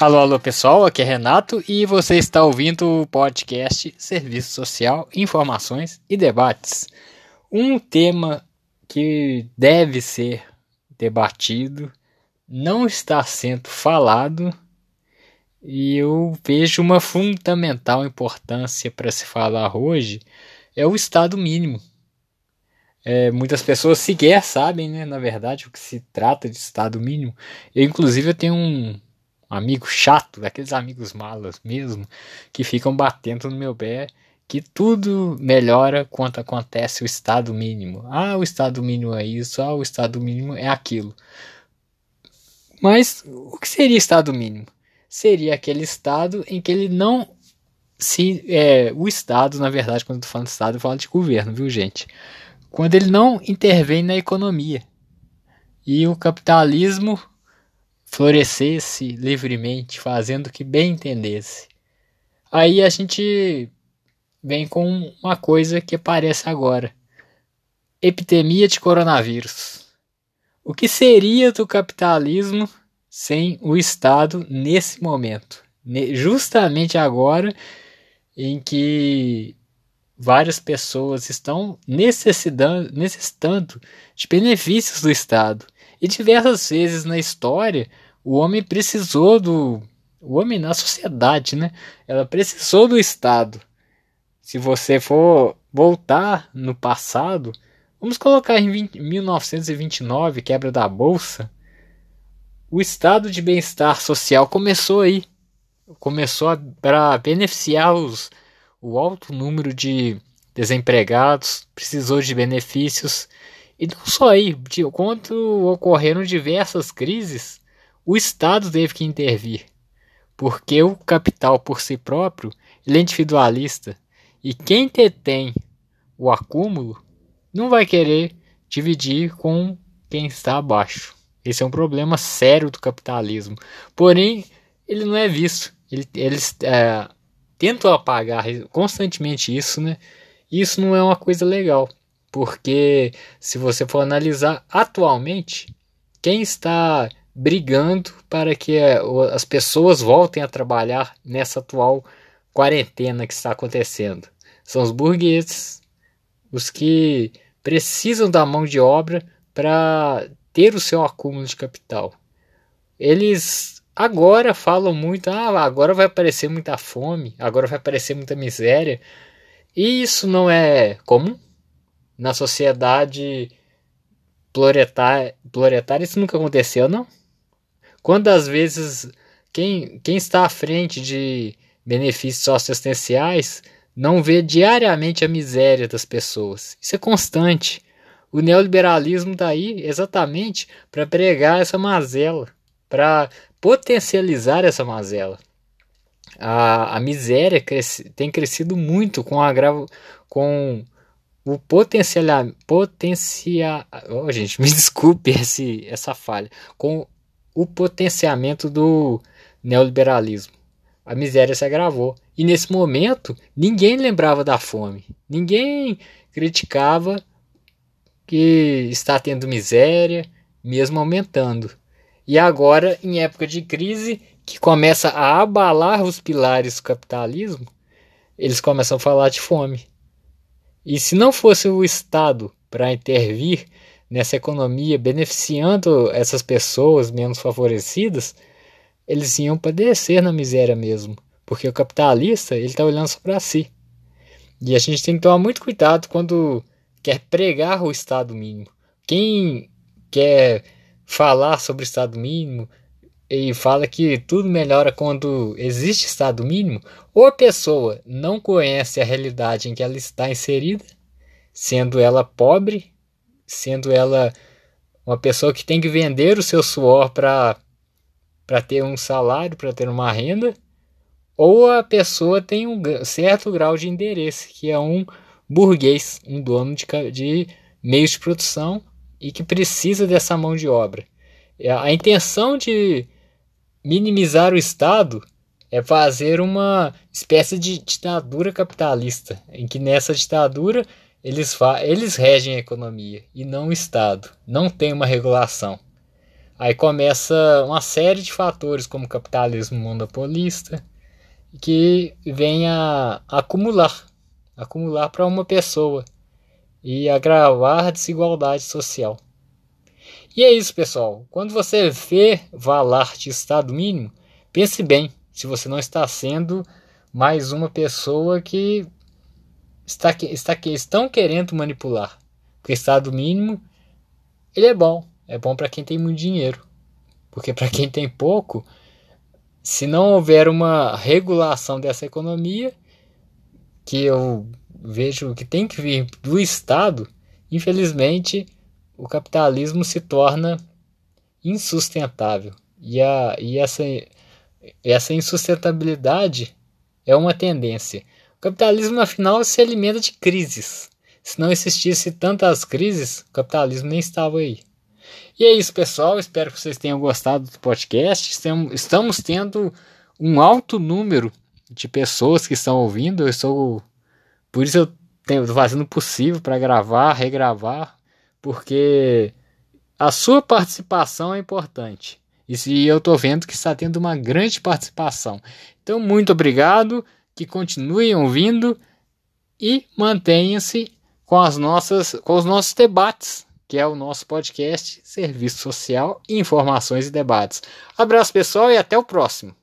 Alô, alô pessoal, aqui é Renato e você está ouvindo o podcast Serviço Social, Informações e Debates. Um tema que deve ser debatido, não está sendo falado e eu vejo uma fundamental importância para se falar hoje é o Estado mínimo. É, muitas pessoas sequer sabem, né, na verdade, o que se trata de Estado mínimo. Eu, inclusive, eu tenho um amigo chato, daqueles amigos malas mesmo, que ficam batendo no meu pé que tudo melhora quando acontece o estado mínimo. Ah, o estado mínimo é isso, ah, o estado mínimo é aquilo. Mas o que seria estado mínimo? Seria aquele estado em que ele não se é, o estado, na verdade, quando eu tô falando de estado, eu falo de governo, viu, gente? Quando ele não intervém na economia. E o capitalismo florescesse livremente, fazendo o que bem entendesse. Aí a gente vem com uma coisa que aparece agora: epidemia de coronavírus. O que seria do capitalismo sem o Estado nesse momento? Justamente agora em que várias pessoas estão necessitando, necessitando de benefícios do Estado. E diversas vezes na história, o homem precisou do. O homem na sociedade, né? Ela precisou do Estado. Se você for voltar no passado, vamos colocar em 20, 1929, quebra da Bolsa. O estado de bem-estar social começou aí. Começou para beneficiar os, o alto número de desempregados, precisou de benefícios e não só aí, de, quando ocorreram diversas crises, o Estado teve que intervir, porque o capital por si próprio ele é individualista e quem detém o acúmulo não vai querer dividir com quem está abaixo. Esse é um problema sério do capitalismo. Porém, ele não é visto. Ele, eles é, tentam apagar constantemente isso, né? Isso não é uma coisa legal. Porque se você for analisar atualmente, quem está brigando para que eh, as pessoas voltem a trabalhar nessa atual quarentena que está acontecendo? São os burgueses, os que precisam da mão de obra para ter o seu acúmulo de capital. Eles agora falam muito, ah, agora vai aparecer muita fome, agora vai aparecer muita miséria. E isso não é comum? Na sociedade proletária, proletária isso nunca aconteceu, não? Quantas vezes quem, quem está à frente de benefícios socioassistenciais não vê diariamente a miséria das pessoas? Isso é constante. O neoliberalismo está aí exatamente para pregar essa mazela, para potencializar essa mazela. A, a miséria cresce, tem crescido muito com, agravo, com o potencial potencia oh, gente me desculpe esse, essa falha com o potenciamento do neoliberalismo. A miséria se agravou. E nesse momento ninguém lembrava da fome. Ninguém criticava que está tendo miséria mesmo aumentando. E agora em época de crise que começa a abalar os pilares do capitalismo eles começam a falar de fome e se não fosse o Estado para intervir nessa economia, beneficiando essas pessoas menos favorecidas, eles iam padecer na miséria mesmo. Porque o capitalista ele está olhando só para si. E a gente tem que tomar muito cuidado quando quer pregar o Estado mínimo. Quem quer falar sobre o Estado mínimo e fala que tudo melhora quando existe estado mínimo, ou a pessoa não conhece a realidade em que ela está inserida, sendo ela pobre, sendo ela uma pessoa que tem que vender o seu suor para para ter um salário, para ter uma renda, ou a pessoa tem um certo grau de endereço, que é um burguês, um dono de, de meios de produção e que precisa dessa mão de obra. A intenção de minimizar o Estado é fazer uma espécie de ditadura capitalista, em que nessa ditadura eles, eles regem a economia e não o Estado, não tem uma regulação. Aí começa uma série de fatores, como capitalismo monopolista, que vem a acumular acumular para uma pessoa e agravar a desigualdade social. E é isso, pessoal. Quando você vê valar de estado mínimo, pense bem se você não está sendo mais uma pessoa que está, está que estão querendo manipular. Porque estado mínimo ele é bom, é bom para quem tem muito dinheiro. Porque para quem tem pouco, se não houver uma regulação dessa economia, que eu vejo que tem que vir do Estado, infelizmente o capitalismo se torna insustentável. E, a, e essa, essa insustentabilidade é uma tendência. O capitalismo, afinal, se alimenta de crises. Se não existisse tantas crises, o capitalismo nem estava aí. E é isso, pessoal. Espero que vocês tenham gostado do podcast. Estamos tendo um alto número de pessoas que estão ouvindo. Eu estou. Por isso eu tenho fazendo o possível para gravar, regravar, porque a sua participação é importante. E eu estou vendo que está tendo uma grande participação. Então, muito obrigado, que continuem ouvindo e mantenham-se com as nossas com os nossos debates, que é o nosso podcast Serviço Social, Informações e Debates. Abraço pessoal e até o próximo.